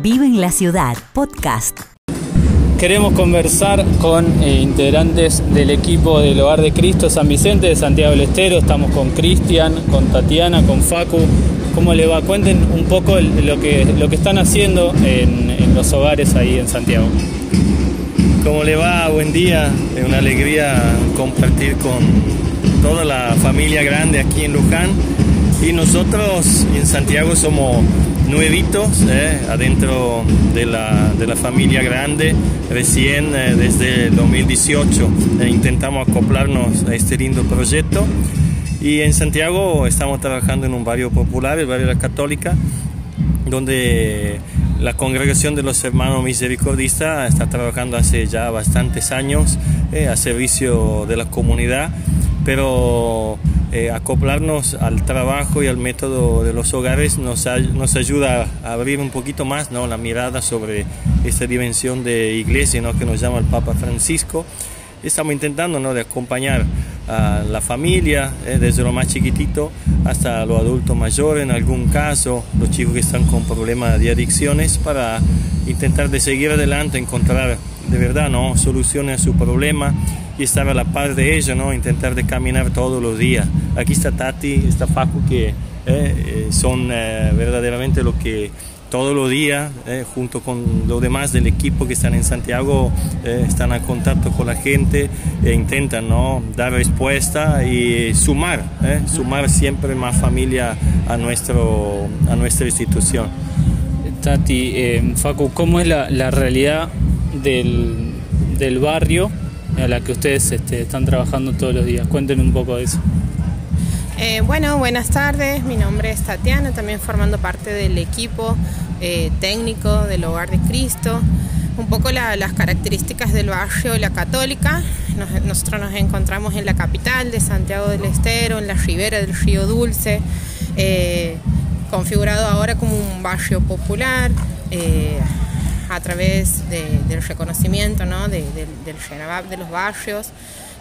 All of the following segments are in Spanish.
Vive en la Ciudad, podcast. Queremos conversar con eh, integrantes del equipo del Hogar de Cristo San Vicente de Santiago del Estero. Estamos con Cristian, con Tatiana, con Facu. ¿Cómo le va? Cuenten un poco lo que, lo que están haciendo en, en los hogares ahí en Santiago. ¿Cómo le va? Buen día. Es una alegría compartir con toda la familia grande aquí en Luján. Y nosotros en Santiago somos nuevitos eh, adentro de la, de la, familia grande. Recién eh, desde el 2018 eh, intentamos acoplarnos a este lindo proyecto. Y en Santiago estamos trabajando en un barrio popular, el barrio de la Católica, donde la congregación de los hermanos misericordiistas está trabajando hace ya bastantes años a servicio de la comunidad, pero eh, acoplarnos al trabajo y al método de los hogares nos, nos ayuda a abrir un poquito más ¿no? la mirada sobre esta dimensión de iglesia ¿no? que nos llama el Papa Francisco. Estamos intentando ¿no? de acompañar a la familia, eh, desde lo más chiquitito hasta los adultos mayores, en algún caso, los chicos que están con problemas de adicciones, para intentar de seguir adelante, encontrar de verdad ¿no? soluciones a su problema y estar a la par de ella, ¿no? intentar de caminar todos los días. Aquí está Tati, está Facu, que eh, eh, son eh, verdaderamente lo que todos los días, junto con los demás del equipo que están en Santiago, están en contacto con la gente e intentan ¿no? dar respuesta y sumar, sumar siempre más familia a, nuestro, a nuestra institución. Tati, Facu, ¿cómo es la, la realidad del, del barrio a la que ustedes este, están trabajando todos los días. Cuéntenme un poco de eso. Eh, bueno, buenas tardes. Mi nombre es Tatiana, también formando parte del equipo eh, técnico del Hogar de Cristo. Un poco las características del barrio La Católica. nosotros nos encontramos en la capital de Santiago del Estero, en la ribera del río Dulce, eh, configurado ahora como un barrio popular a través del reconocimiento ¿no? de, del de los barrios.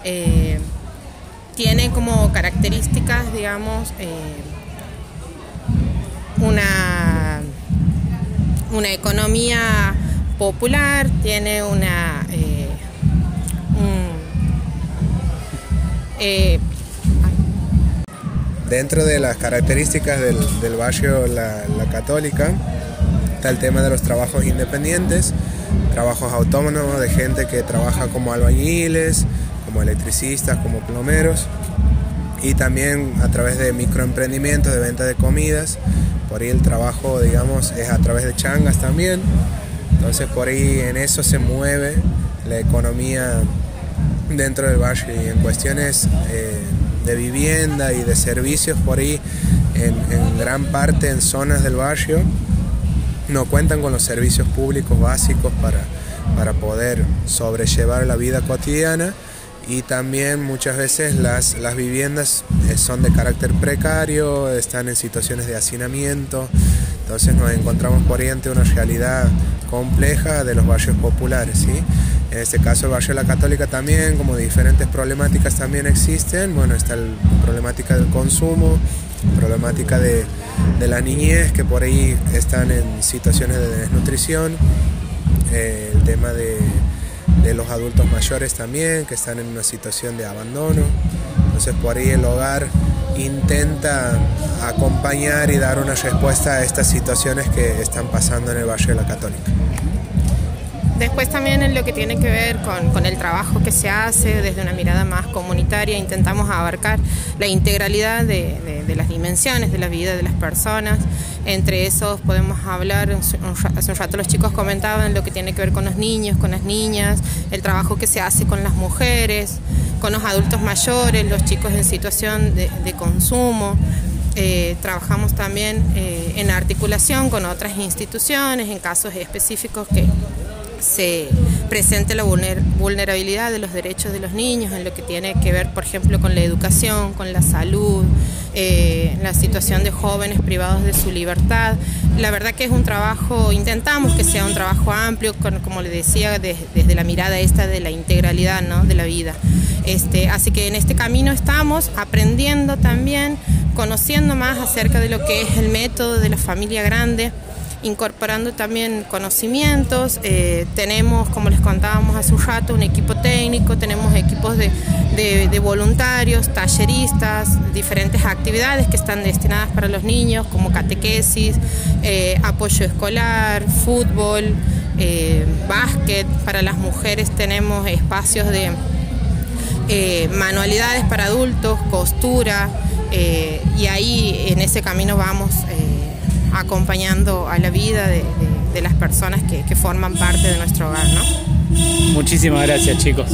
Eh, tiene como características, digamos, eh, una, una economía popular, tiene una... Eh, Dentro de las características del, barrio la Católica, Está el tema de los trabajos independientes, trabajos autónomos de gente que trabaja como albañiles, como electricistas, como plomeros y también a través de microemprendimientos de venta de comidas. Por ahí el trabajo, digamos, es a través de changas también. Entonces por ahí en eso se mueve la economía dentro del barrio y en cuestiones eh, de vivienda y de servicios por ahí en, en gran parte en zonas del barrio no cuentan con los servicios públicos básicos para, para poder sobrellevar la vida cotidiana y también muchas veces las, las viviendas eh, son de carácter precario, están en situaciones de hacinamiento, entonces nos encontramos por ahí una realidad compleja de los barrios populares. ¿sí? En este caso el barrio de la Católica también, como diferentes problemáticas también existen, bueno, está la problemática del consumo, problemática de, la niñez que por ahí están en situaciones de desnutrición, eh, el tema de, los adultos mayores también que están en una situación de abandono. Entonces por ahí el hogar intenta acompañar y dar una respuesta a estas situaciones que están pasando en el barrio de la Católica. Después también en lo que tiene que ver con, el trabajo que se hace desde una mirada más comunitaria, intentamos abarcar la integralidad de, las dimensiones de la vida de las personas. Entre esos podemos hablar, hace un rato los chicos comentaban lo que tiene que ver con los niños, con las niñas, el trabajo que se hace con las mujeres, con los adultos mayores, los chicos en situación de, consumo. Eh, trabajamos también eh, en articulación con otras instituciones, en casos específicos que se presente la vulnerabilidad de los derechos de los niños en lo que tiene que ver, por ejemplo, con la educación, con la salud, eh, la situación de jóvenes privados de su libertad. La verdad que es un trabajo, intentamos que sea un trabajo amplio, como le decía, desde la mirada esta de la integralidad ¿no? de la vida. Este, así que en este camino estamos aprendiendo también, conociendo más acerca de lo que es el método de la familia grande incorporando también conocimientos. Eh, tenemos, como les contábamos hace un rato, un equipo técnico, tenemos equipos de, voluntarios, talleristas, diferentes actividades que están destinadas para los niños, como catequesis, eh, apoyo escolar, fútbol, eh, básquet. Para las mujeres tenemos espacios de manualidades para adultos, costura, y ahí en ese camino vamos acompañando a la vida de, las personas que, que, forman parte de nuestro hogar. ¿no? Muchísimas gracias chicos.